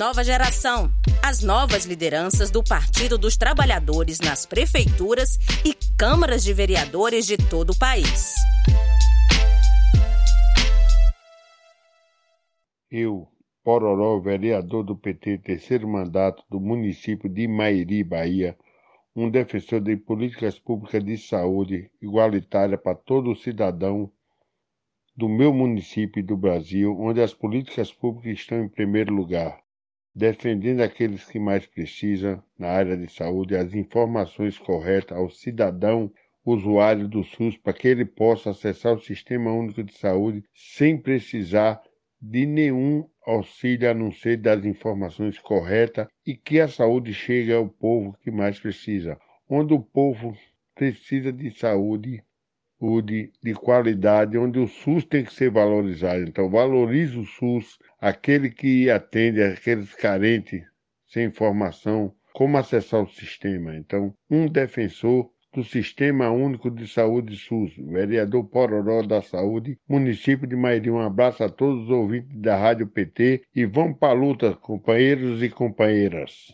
Nova geração. As novas lideranças do Partido dos Trabalhadores nas prefeituras e câmaras de vereadores de todo o país. Eu, Pororó, vereador do PT, terceiro mandato do município de Mairi, Bahia, um defensor de políticas públicas de saúde igualitária para todo cidadão do meu município e do Brasil, onde as políticas públicas estão em primeiro lugar, defendendo aqueles que mais precisam na área de saúde as informações corretas ao cidadão usuário do SUS para que ele possa acessar o Sistema Único de Saúde sem precisar de nenhum auxílio a não ser das informações corretas e que a saúde chegue ao povo que mais precisa. Onde o povo precisa de saúde, saúde de qualidade, onde o SUS tem que ser valorizado. Então, valorize o SUS, aquele que atende aqueles carentes sem informação, como acessar o sistema. Então, um defensor do Sistema Único de Saúde SUS, vereador Pororó da Saúde, município de Mairi. Um abraço a todos os ouvintes da Rádio PT e vamos para a luta, companheiros e companheiras.